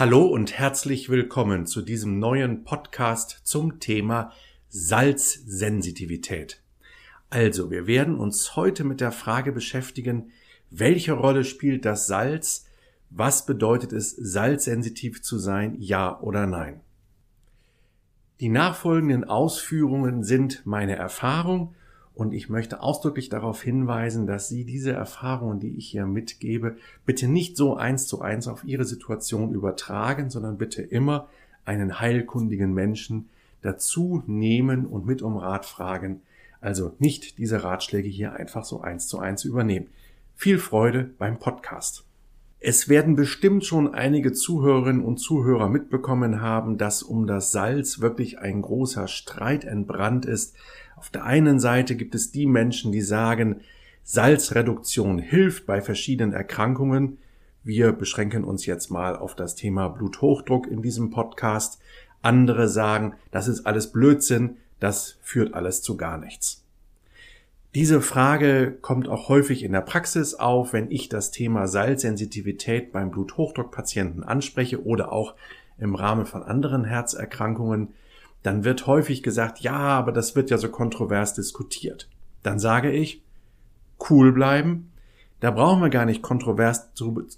Hallo und herzlich willkommen zu diesem neuen Podcast zum Thema Salzsensitivität. Also, wir werden uns heute mit der Frage beschäftigen, welche Rolle spielt das Salz? Was bedeutet es, salzsensitiv zu sein? Ja oder nein? Die nachfolgenden Ausführungen sind meine Erfahrung und ich möchte ausdrücklich darauf hinweisen, dass Sie diese Erfahrungen, die ich hier mitgebe, bitte nicht so eins zu eins auf Ihre Situation übertragen, sondern bitte immer einen heilkundigen Menschen dazu nehmen und mit um Rat fragen. Also nicht diese Ratschläge hier einfach so eins zu eins übernehmen. Viel Freude beim Podcast. Es werden bestimmt schon einige Zuhörerinnen und Zuhörer mitbekommen haben, dass um das Salz wirklich ein großer Streit entbrannt ist. Auf der einen Seite gibt es die Menschen, die sagen, Salzreduktion hilft bei verschiedenen Erkrankungen. Wir beschränken uns jetzt mal auf das Thema Bluthochdruck in diesem Podcast. Andere sagen, das ist alles Blödsinn, das führt alles zu gar nichts. Diese Frage kommt auch häufig in der Praxis auf, wenn ich das Thema Salzsensitivität beim Bluthochdruckpatienten anspreche oder auch im Rahmen von anderen Herzerkrankungen. Dann wird häufig gesagt, ja, aber das wird ja so kontrovers diskutiert. Dann sage ich, cool bleiben. Da brauchen wir gar nicht kontrovers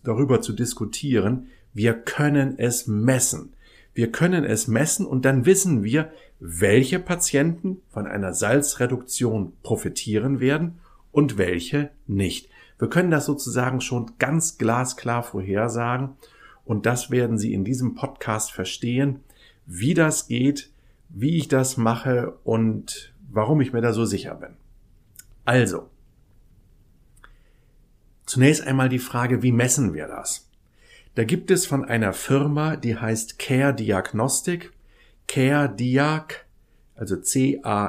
darüber zu diskutieren. Wir können es messen. Wir können es messen und dann wissen wir, welche Patienten von einer Salzreduktion profitieren werden und welche nicht. Wir können das sozusagen schon ganz glasklar vorhersagen und das werden Sie in diesem Podcast verstehen, wie das geht, wie ich das mache und warum ich mir da so sicher bin. Also, zunächst einmal die Frage, wie messen wir das? Da gibt es von einer Firma, die heißt Care Diagnostic, Care Diag, also C-A-R-E-D-I-A-G.de.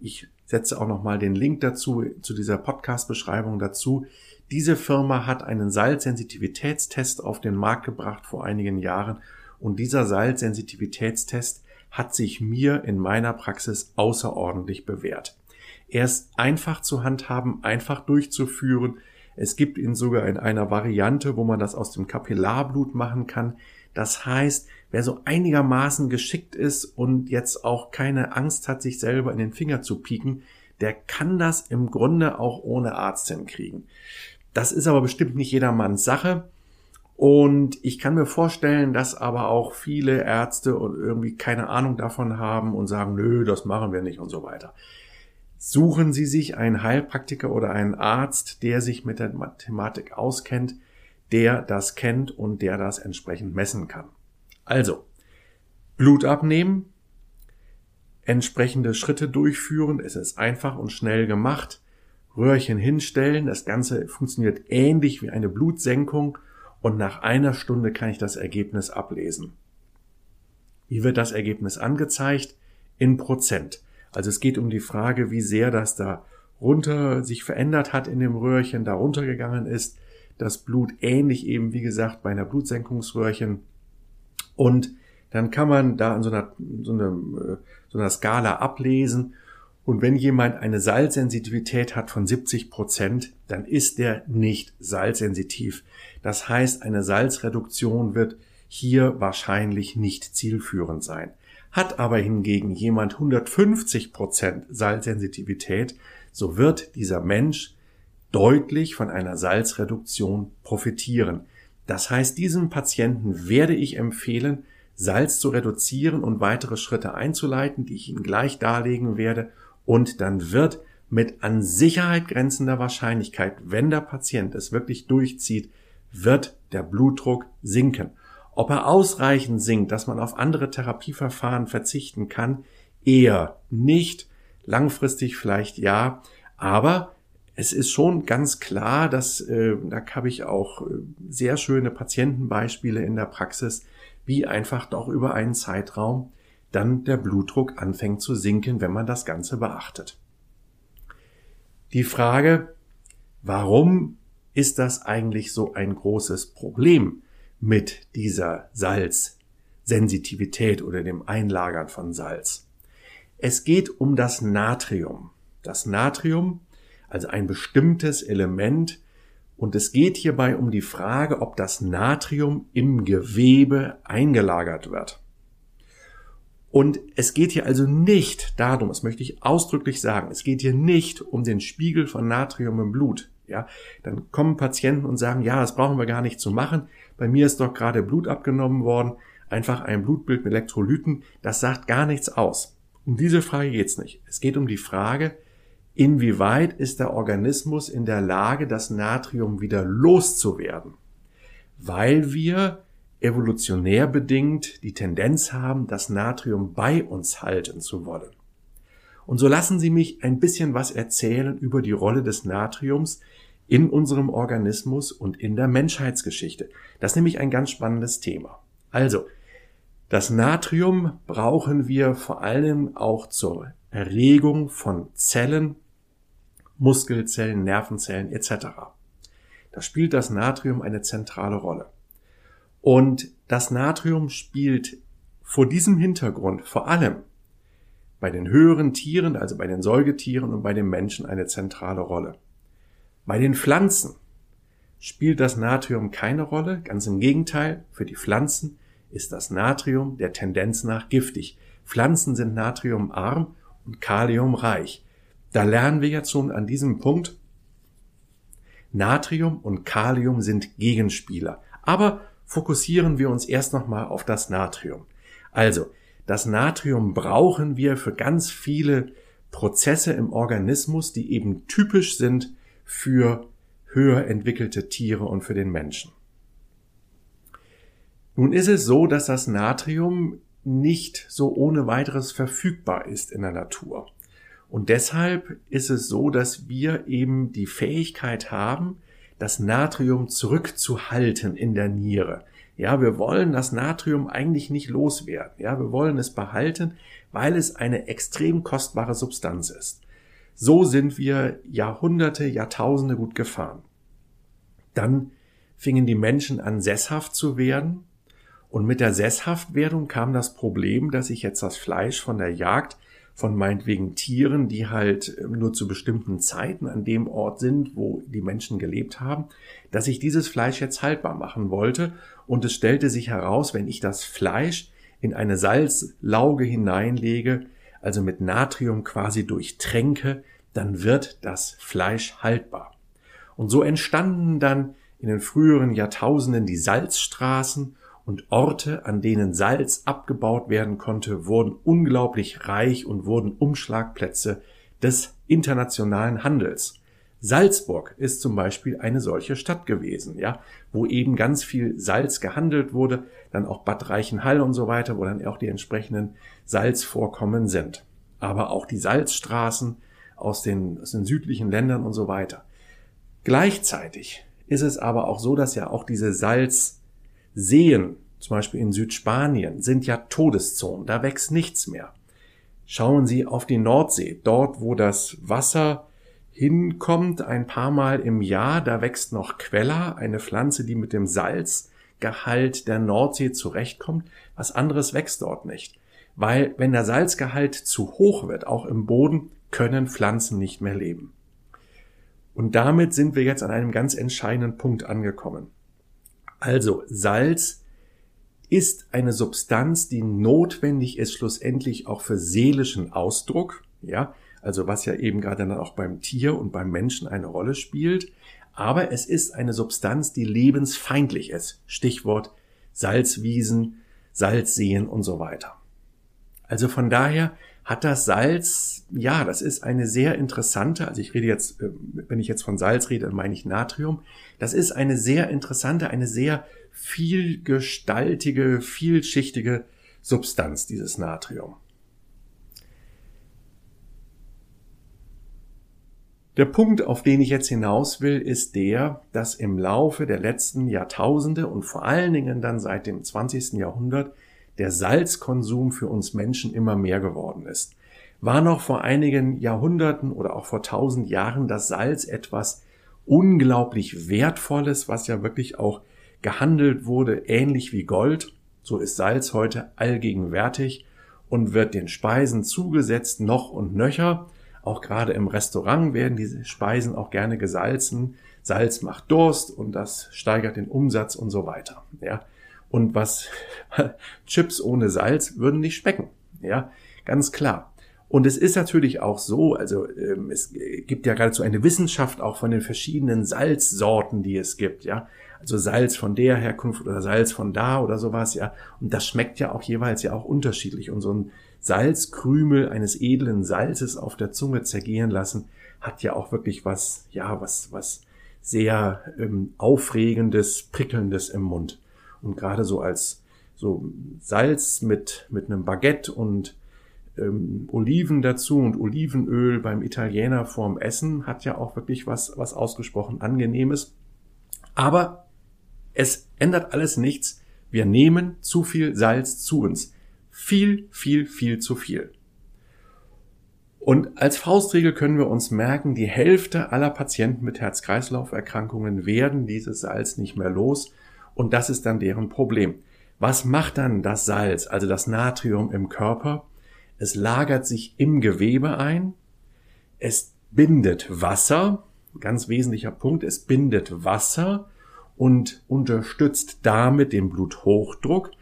Ich setze auch nochmal den Link dazu, zu dieser Podcast-Beschreibung dazu. Diese Firma hat einen Salzsensitivitätstest auf den Markt gebracht vor einigen Jahren und dieser Salzsensitivitätstest hat sich mir in meiner Praxis außerordentlich bewährt. Er ist einfach zu handhaben, einfach durchzuführen, es gibt ihn sogar in einer Variante, wo man das aus dem Kapillarblut machen kann. Das heißt, wer so einigermaßen geschickt ist und jetzt auch keine Angst hat, sich selber in den Finger zu pieken, der kann das im Grunde auch ohne Arzt hinkriegen. Das ist aber bestimmt nicht jedermanns Sache. Und ich kann mir vorstellen, dass aber auch viele Ärzte irgendwie keine Ahnung davon haben und sagen, nö, das machen wir nicht und so weiter. Suchen Sie sich einen Heilpraktiker oder einen Arzt, der sich mit der Mathematik auskennt, der das kennt und der das entsprechend messen kann. Also, Blut abnehmen, entsprechende Schritte durchführen, es ist einfach und schnell gemacht, Röhrchen hinstellen, das Ganze funktioniert ähnlich wie eine Blutsenkung und nach einer Stunde kann ich das Ergebnis ablesen. Wie wird das Ergebnis angezeigt? In Prozent. Also es geht um die Frage, wie sehr das da runter sich verändert hat in dem Röhrchen, da runtergegangen ist. Das Blut ähnlich eben, wie gesagt, bei einer Blutsenkungsröhrchen. Und dann kann man da an so einer, so einer, äh, so einer Skala ablesen. Und wenn jemand eine Salzsensitivität hat von 70 Prozent, dann ist der nicht salzsensitiv. Das heißt, eine Salzreduktion wird hier wahrscheinlich nicht zielführend sein. Hat aber hingegen jemand 150 Prozent Salzsensitivität, so wird dieser Mensch deutlich von einer Salzreduktion profitieren. Das heißt, diesem Patienten werde ich empfehlen, Salz zu reduzieren und weitere Schritte einzuleiten, die ich Ihnen gleich darlegen werde. Und dann wird mit an Sicherheit grenzender Wahrscheinlichkeit, wenn der Patient es wirklich durchzieht, wird der Blutdruck sinken. Ob er ausreichend sinkt, dass man auf andere Therapieverfahren verzichten kann, eher nicht. Langfristig vielleicht ja, aber es ist schon ganz klar, dass äh, da habe ich auch äh, sehr schöne Patientenbeispiele in der Praxis, wie einfach doch über einen Zeitraum dann der Blutdruck anfängt zu sinken, wenn man das Ganze beachtet. Die Frage, warum ist das eigentlich so ein großes Problem? Mit dieser Salzsensitivität oder dem Einlagern von Salz. Es geht um das Natrium. Das Natrium, also ein bestimmtes Element, Und es geht hierbei um die Frage, ob das Natrium im Gewebe eingelagert wird. Und es geht hier also nicht darum, das möchte ich ausdrücklich sagen, es geht hier nicht um den Spiegel von Natrium im Blut. Ja, dann kommen Patienten und sagen, ja, das brauchen wir gar nicht zu machen. Bei mir ist doch gerade Blut abgenommen worden. Einfach ein Blutbild mit Elektrolyten. Das sagt gar nichts aus. Um diese Frage geht's nicht. Es geht um die Frage, inwieweit ist der Organismus in der Lage, das Natrium wieder loszuwerden? Weil wir evolutionär bedingt die Tendenz haben, das Natrium bei uns halten zu wollen. Und so lassen Sie mich ein bisschen was erzählen über die Rolle des Natriums in unserem Organismus und in der Menschheitsgeschichte. Das ist nämlich ein ganz spannendes Thema. Also, das Natrium brauchen wir vor allem auch zur Erregung von Zellen, Muskelzellen, Nervenzellen etc. Da spielt das Natrium eine zentrale Rolle. Und das Natrium spielt vor diesem Hintergrund vor allem bei den höheren Tieren, also bei den Säugetieren und bei den Menschen eine zentrale Rolle. Bei den Pflanzen spielt das Natrium keine Rolle, ganz im Gegenteil, für die Pflanzen ist das Natrium der Tendenz nach giftig. Pflanzen sind natriumarm und kaliumreich. Da lernen wir jetzt schon an diesem Punkt, Natrium und Kalium sind Gegenspieler. Aber fokussieren wir uns erst nochmal auf das Natrium. Also, das Natrium brauchen wir für ganz viele Prozesse im Organismus, die eben typisch sind für höher entwickelte Tiere und für den Menschen. Nun ist es so, dass das Natrium nicht so ohne weiteres verfügbar ist in der Natur. Und deshalb ist es so, dass wir eben die Fähigkeit haben, das Natrium zurückzuhalten in der Niere. Ja, wir wollen das Natrium eigentlich nicht loswerden. Ja, wir wollen es behalten, weil es eine extrem kostbare Substanz ist. So sind wir Jahrhunderte, Jahrtausende gut gefahren. Dann fingen die Menschen an, sesshaft zu werden. Und mit der Sesshaftwerdung kam das Problem, dass ich jetzt das Fleisch von der Jagd von meinetwegen Tieren, die halt ähm, nur zu bestimmten Zeiten an dem Ort sind, wo die Menschen gelebt haben, dass ich dieses Fleisch jetzt haltbar machen wollte. Und es stellte sich heraus, wenn ich das Fleisch in eine Salzlauge hineinlege, also mit Natrium quasi durchtränke, dann wird das Fleisch haltbar. Und so entstanden dann in den früheren Jahrtausenden die Salzstraßen und Orte, an denen Salz abgebaut werden konnte, wurden unglaublich reich und wurden Umschlagplätze des internationalen Handels. Salzburg ist zum Beispiel eine solche Stadt gewesen, ja, wo eben ganz viel Salz gehandelt wurde, dann auch Bad Reichenhall und so weiter, wo dann auch die entsprechenden Salzvorkommen sind. Aber auch die Salzstraßen aus den, aus den südlichen Ländern und so weiter. Gleichzeitig ist es aber auch so, dass ja auch diese Salz Seen, zum Beispiel in Südspanien, sind ja Todeszonen, da wächst nichts mehr. Schauen Sie auf die Nordsee, dort wo das Wasser hinkommt, ein paar Mal im Jahr, da wächst noch Quella, eine Pflanze, die mit dem Salzgehalt der Nordsee zurechtkommt. Was anderes wächst dort nicht. Weil wenn der Salzgehalt zu hoch wird, auch im Boden, können Pflanzen nicht mehr leben. Und damit sind wir jetzt an einem ganz entscheidenden Punkt angekommen. Also Salz ist eine Substanz, die notwendig ist schlussendlich auch für seelischen Ausdruck, ja, also was ja eben gerade dann auch beim Tier und beim Menschen eine Rolle spielt. Aber es ist eine Substanz, die lebensfeindlich ist. Stichwort Salzwiesen, Salzseen und so weiter. Also von daher hat das Salz, ja, das ist eine sehr interessante, also ich rede jetzt, äh, wenn ich jetzt von Salz rede, dann meine ich Natrium. Das ist eine sehr interessante, eine sehr vielgestaltige, vielschichtige Substanz, dieses Natrium. Der Punkt, auf den ich jetzt hinaus will, ist der, dass im Laufe der letzten Jahrtausende und vor allen Dingen dann seit dem 20. Jahrhundert der Salzkonsum für uns Menschen immer mehr geworden ist. War noch vor einigen Jahrhunderten oder auch vor tausend Jahren das Salz etwas unglaublich Wertvolles, was ja wirklich auch gehandelt wurde, ähnlich wie Gold. So ist Salz heute allgegenwärtig und wird den Speisen zugesetzt noch und nöcher. Auch gerade im Restaurant werden diese Speisen auch gerne gesalzen. Salz macht Durst und das steigert den Umsatz und so weiter. Ja. Und was Chips ohne Salz würden nicht schmecken. Ja, ganz klar. Und es ist natürlich auch so, also ähm, es gibt ja geradezu eine Wissenschaft auch von den verschiedenen Salzsorten, die es gibt, ja. Also Salz von der Herkunft oder Salz von da oder sowas, ja. Und das schmeckt ja auch jeweils ja auch unterschiedlich. Und so ein Salzkrümel eines edlen Salzes auf der Zunge zergehen lassen, hat ja auch wirklich was, ja, was, was sehr ähm, aufregendes, prickelndes im Mund. Und gerade so als so Salz mit, mit einem Baguette und ähm, Oliven dazu und Olivenöl beim Italiener vorm Essen hat ja auch wirklich was, was ausgesprochen angenehmes. Aber es ändert alles nichts. Wir nehmen zu viel Salz zu uns. Viel, viel, viel zu viel. Und als Faustregel können wir uns merken, die Hälfte aller Patienten mit Herz-Kreislauf-Erkrankungen werden dieses Salz nicht mehr los und das ist dann deren Problem. Was macht dann das Salz, also das Natrium im Körper? Es lagert sich im Gewebe ein, es bindet Wasser, ganz wesentlicher Punkt, es bindet Wasser und unterstützt damit den Bluthochdruck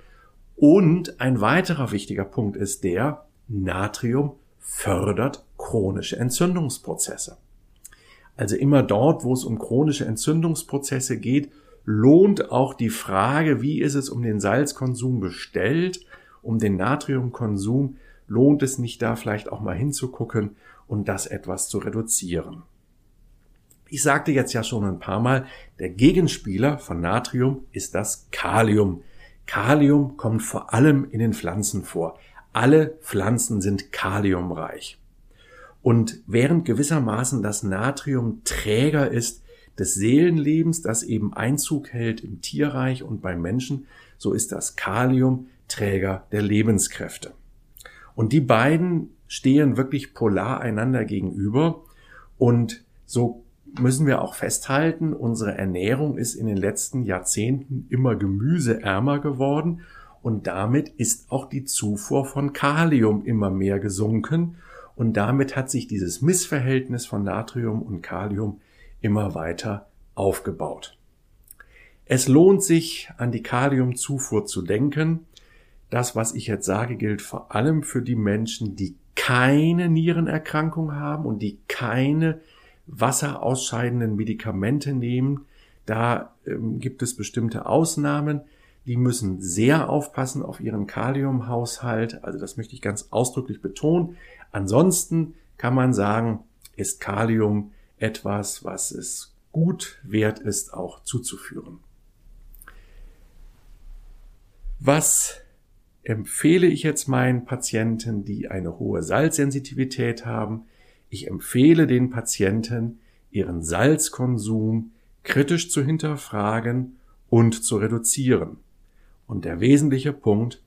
und ein weiterer wichtiger Punkt ist der, Natrium fördert chronische Entzündungsprozesse. Also immer dort, wo es um chronische Entzündungsprozesse geht, lohnt auch die Frage, wie ist es um den Salzkonsum bestellt, um den Natriumkonsum, lohnt es nicht da vielleicht auch mal hinzugucken und das etwas zu reduzieren. Ich sagte jetzt ja schon ein paar Mal, der Gegenspieler von Natrium ist das Kalium. Kalium kommt vor allem in den Pflanzen vor. Alle Pflanzen sind kaliumreich. Und während gewissermaßen das Natrium Träger ist des Seelenlebens, das eben Einzug hält im Tierreich und beim Menschen, so ist das Kalium Träger der Lebenskräfte. Und die beiden stehen wirklich polar einander gegenüber und so müssen wir auch festhalten, unsere Ernährung ist in den letzten Jahrzehnten immer gemüseärmer geworden und damit ist auch die Zufuhr von Kalium immer mehr gesunken und damit hat sich dieses Missverhältnis von Natrium und Kalium immer weiter aufgebaut. Es lohnt sich, an die Kaliumzufuhr zu denken. Das, was ich jetzt sage, gilt vor allem für die Menschen, die keine Nierenerkrankung haben und die keine wasserausscheidenden Medikamente nehmen. Da ähm, gibt es bestimmte Ausnahmen. Die müssen sehr aufpassen auf ihren Kaliumhaushalt. Also das möchte ich ganz ausdrücklich betonen. Ansonsten kann man sagen, ist Kalium etwas, was es gut wert ist, auch zuzuführen. Was empfehle ich jetzt meinen Patienten, die eine hohe Salzsensitivität haben? Ich empfehle den Patienten, ihren Salzkonsum kritisch zu hinterfragen und zu reduzieren. Und der wesentliche Punkt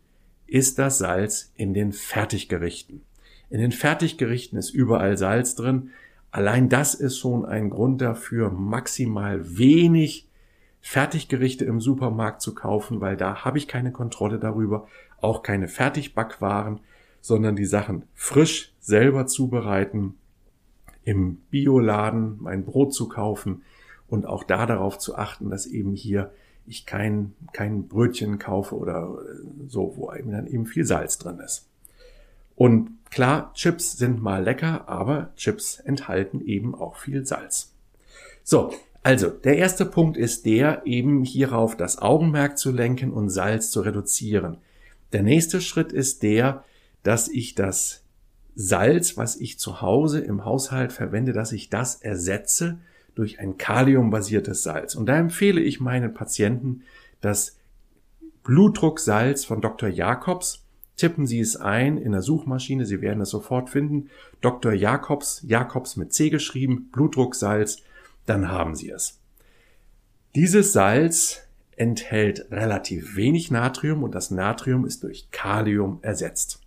ist das Salz in den Fertiggerichten. In den Fertiggerichten ist überall Salz drin. Allein das ist schon ein Grund dafür, maximal wenig Fertiggerichte im Supermarkt zu kaufen, weil da habe ich keine Kontrolle darüber, auch keine Fertigbackwaren, sondern die Sachen frisch selber zubereiten, im Bioladen mein Brot zu kaufen und auch da darauf zu achten, dass eben hier ich kein, kein Brötchen kaufe oder so, wo eben dann eben viel Salz drin ist. Und klar, Chips sind mal lecker, aber Chips enthalten eben auch viel Salz. So, also der erste Punkt ist der, eben hierauf das Augenmerk zu lenken und Salz zu reduzieren. Der nächste Schritt ist der, dass ich das Salz, was ich zu Hause im Haushalt verwende, dass ich das ersetze durch ein kaliumbasiertes Salz. Und da empfehle ich meinen Patienten das Blutdrucksalz von Dr. Jacobs. Tippen Sie es ein in der Suchmaschine, Sie werden es sofort finden. Dr. Jacobs, Jacobs mit C geschrieben, Blutdrucksalz, dann haben Sie es. Dieses Salz enthält relativ wenig Natrium und das Natrium ist durch Kalium ersetzt.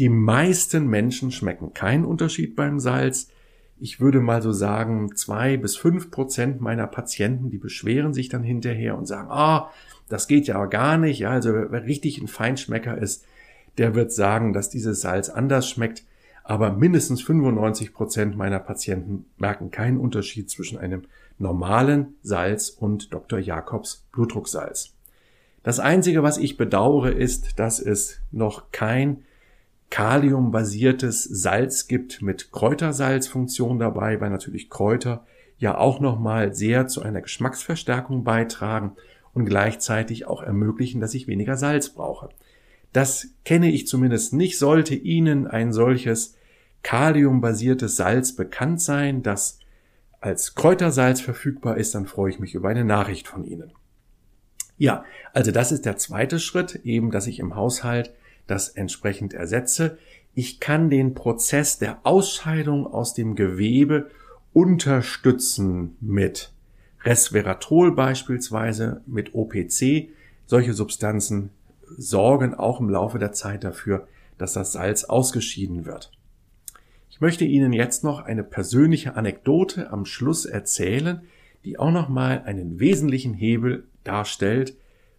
Die meisten Menschen schmecken keinen Unterschied beim Salz ich würde mal so sagen, zwei bis fünf Prozent meiner Patienten, die beschweren sich dann hinterher und sagen, ah, oh, das geht ja gar nicht. Ja, also wer richtig ein Feinschmecker ist, der wird sagen, dass dieses Salz anders schmeckt. Aber mindestens 95 Prozent meiner Patienten merken keinen Unterschied zwischen einem normalen Salz und Dr. Jakobs Blutdrucksalz. Das einzige, was ich bedauere, ist, dass es noch kein kaliumbasiertes Salz gibt mit Kräutersalzfunktion dabei, weil natürlich Kräuter ja auch nochmal sehr zu einer Geschmacksverstärkung beitragen und gleichzeitig auch ermöglichen, dass ich weniger Salz brauche. Das kenne ich zumindest nicht. Sollte Ihnen ein solches kaliumbasiertes Salz bekannt sein, das als Kräutersalz verfügbar ist, dann freue ich mich über eine Nachricht von Ihnen. Ja, also das ist der zweite Schritt, eben, dass ich im Haushalt das entsprechend ersetze. Ich kann den Prozess der Ausscheidung aus dem Gewebe unterstützen mit Resveratrol beispielsweise, mit OPC. Solche Substanzen sorgen auch im Laufe der Zeit dafür, dass das Salz ausgeschieden wird. Ich möchte Ihnen jetzt noch eine persönliche Anekdote am Schluss erzählen, die auch nochmal einen wesentlichen Hebel darstellt,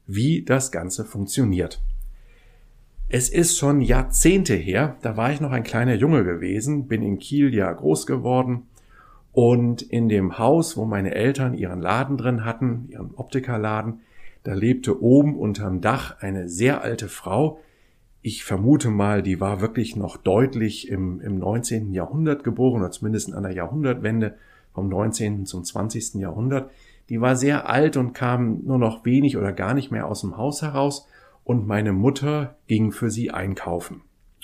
wie das Ganze funktioniert. Es ist schon Jahrzehnte her, da war ich noch ein kleiner Junge gewesen, bin in Kiel ja groß geworden und in dem Haus, wo meine Eltern ihren Laden drin hatten, ihren Optikerladen, da lebte oben unterm Dach eine sehr alte Frau. Ich vermute mal, die war wirklich noch deutlich im, im 19. Jahrhundert geboren, oder zumindest in einer Jahrhundertwende vom 19. zum 20. Jahrhundert. Die war sehr alt und kam nur noch wenig oder gar nicht mehr aus dem Haus heraus und meine Mutter ging für sie einkaufen.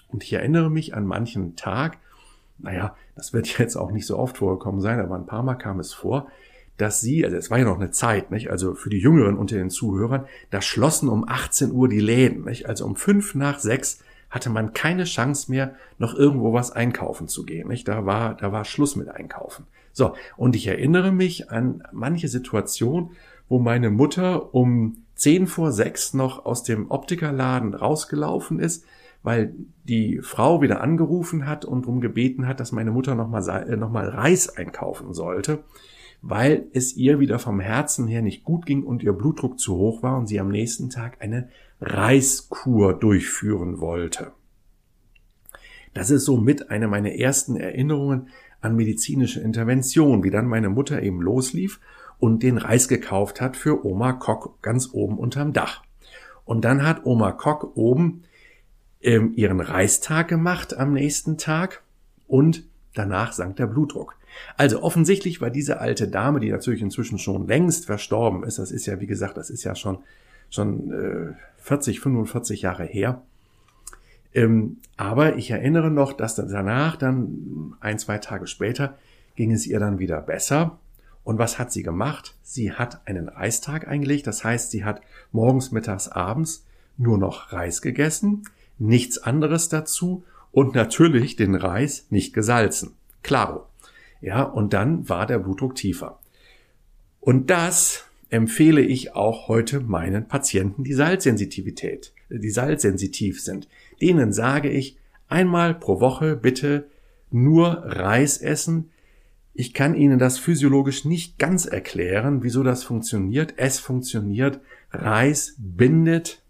Und ich erinnere mich an manchen Tag, naja, das wird jetzt auch nicht so oft vorgekommen sein, aber ein paar Mal kam es vor, dass sie, also es war ja noch eine Zeit, nicht? also für die Jüngeren unter den Zuhörern, da schlossen um 18 Uhr die Läden, nicht? also um fünf nach sechs hatte man keine Chance mehr, noch irgendwo was einkaufen zu gehen. Nicht? Da war, da war Schluss mit Einkaufen. So, und ich erinnere mich an manche Situation, wo meine Mutter um zehn vor sechs noch aus dem Optikerladen rausgelaufen ist, weil die Frau wieder angerufen hat und darum gebeten hat, dass meine Mutter nochmal äh, noch mal Reis einkaufen sollte weil es ihr wieder vom Herzen her nicht gut ging und ihr Blutdruck zu hoch war und sie am nächsten Tag eine Reiskur durchführen wollte. Das ist somit eine meiner ersten Erinnerungen an medizinische Intervention, wie dann meine Mutter eben loslief und den Reis gekauft hat für Oma Kock ganz oben unterm Dach. Und dann hat Oma Kock oben ähm, ihren Reistag gemacht am nächsten Tag und danach sank der Blutdruck. Also offensichtlich war diese alte Dame, die natürlich inzwischen schon längst verstorben ist, das ist ja, wie gesagt, das ist ja schon, schon äh, 40, 45 Jahre her. Ähm, aber ich erinnere noch, dass danach, dann ein, zwei Tage später, ging es ihr dann wieder besser. Und was hat sie gemacht? Sie hat einen Reistag eingelegt. Das heißt, sie hat morgens, mittags, abends nur noch Reis gegessen, nichts anderes dazu und natürlich den Reis nicht gesalzen. Klaro. Ja, und dann war der Blutdruck tiefer. Und das empfehle ich auch heute meinen Patienten, die Salzsensitivität, die salzsensitiv sind. Denen sage ich, einmal pro Woche bitte nur Reis essen. Ich kann Ihnen das physiologisch nicht ganz erklären, wieso das funktioniert. Es funktioniert. Reis bindet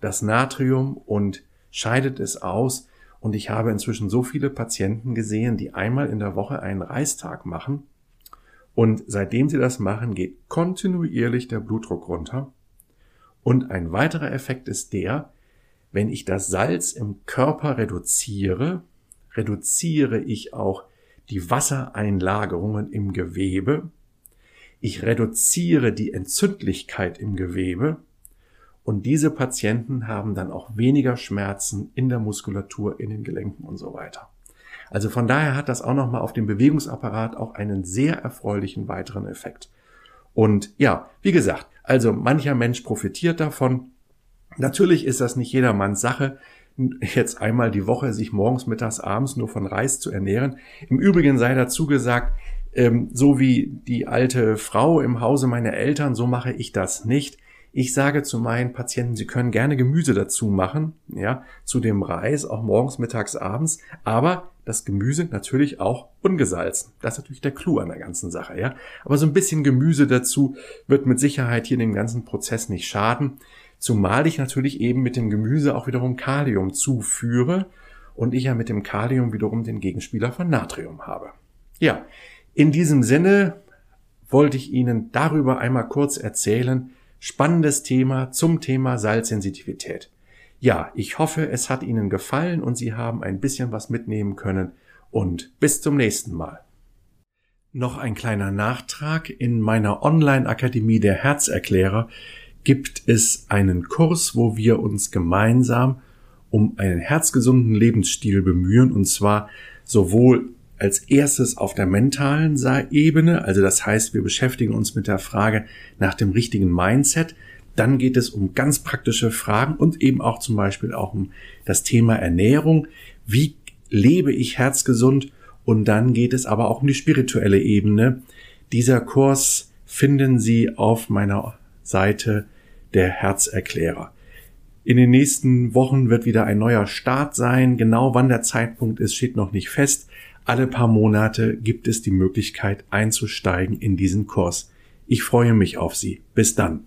das Natrium und scheidet es aus. Und ich habe inzwischen so viele Patienten gesehen, die einmal in der Woche einen Reistag machen. Und seitdem sie das machen, geht kontinuierlich der Blutdruck runter. Und ein weiterer Effekt ist der, wenn ich das Salz im Körper reduziere, reduziere ich auch die Wassereinlagerungen im Gewebe. Ich reduziere die Entzündlichkeit im Gewebe und diese Patienten haben dann auch weniger Schmerzen in der Muskulatur, in den Gelenken und so weiter. Also von daher hat das auch nochmal auf den Bewegungsapparat auch einen sehr erfreulichen weiteren Effekt. Und ja, wie gesagt, also mancher Mensch profitiert davon. Natürlich ist das nicht jedermanns Sache, jetzt einmal die Woche sich morgens, mittags, abends nur von Reis zu ernähren. Im Übrigen sei dazu gesagt, ähm, so wie die alte Frau im Hause meiner Eltern, so mache ich das nicht. Ich sage zu meinen Patienten, sie können gerne Gemüse dazu machen, ja, zu dem Reis, auch morgens, mittags, abends, aber das Gemüse natürlich auch ungesalzen. Das ist natürlich der Clou an der ganzen Sache, ja. Aber so ein bisschen Gemüse dazu wird mit Sicherheit hier dem ganzen Prozess nicht schaden. Zumal ich natürlich eben mit dem Gemüse auch wiederum Kalium zuführe und ich ja mit dem Kalium wiederum den Gegenspieler von Natrium habe. Ja, in diesem Sinne wollte ich Ihnen darüber einmal kurz erzählen. Spannendes Thema zum Thema Salzsensitivität. Ja, ich hoffe, es hat Ihnen gefallen und Sie haben ein bisschen was mitnehmen können und bis zum nächsten Mal. Noch ein kleiner Nachtrag. In meiner Online-Akademie der Herzerklärer gibt es einen Kurs, wo wir uns gemeinsam um einen herzgesunden Lebensstil bemühen und zwar sowohl als erstes auf der mentalen Ebene, also das heißt, wir beschäftigen uns mit der Frage nach dem richtigen Mindset, dann geht es um ganz praktische Fragen und eben auch zum Beispiel auch um das Thema Ernährung. Wie lebe ich herzgesund? Und dann geht es aber auch um die spirituelle Ebene. Dieser Kurs finden Sie auf meiner Seite der Herzerklärer. In den nächsten Wochen wird wieder ein neuer Start sein. Genau wann der Zeitpunkt ist, steht noch nicht fest. Alle paar Monate gibt es die Möglichkeit einzusteigen in diesen Kurs. Ich freue mich auf Sie. Bis dann.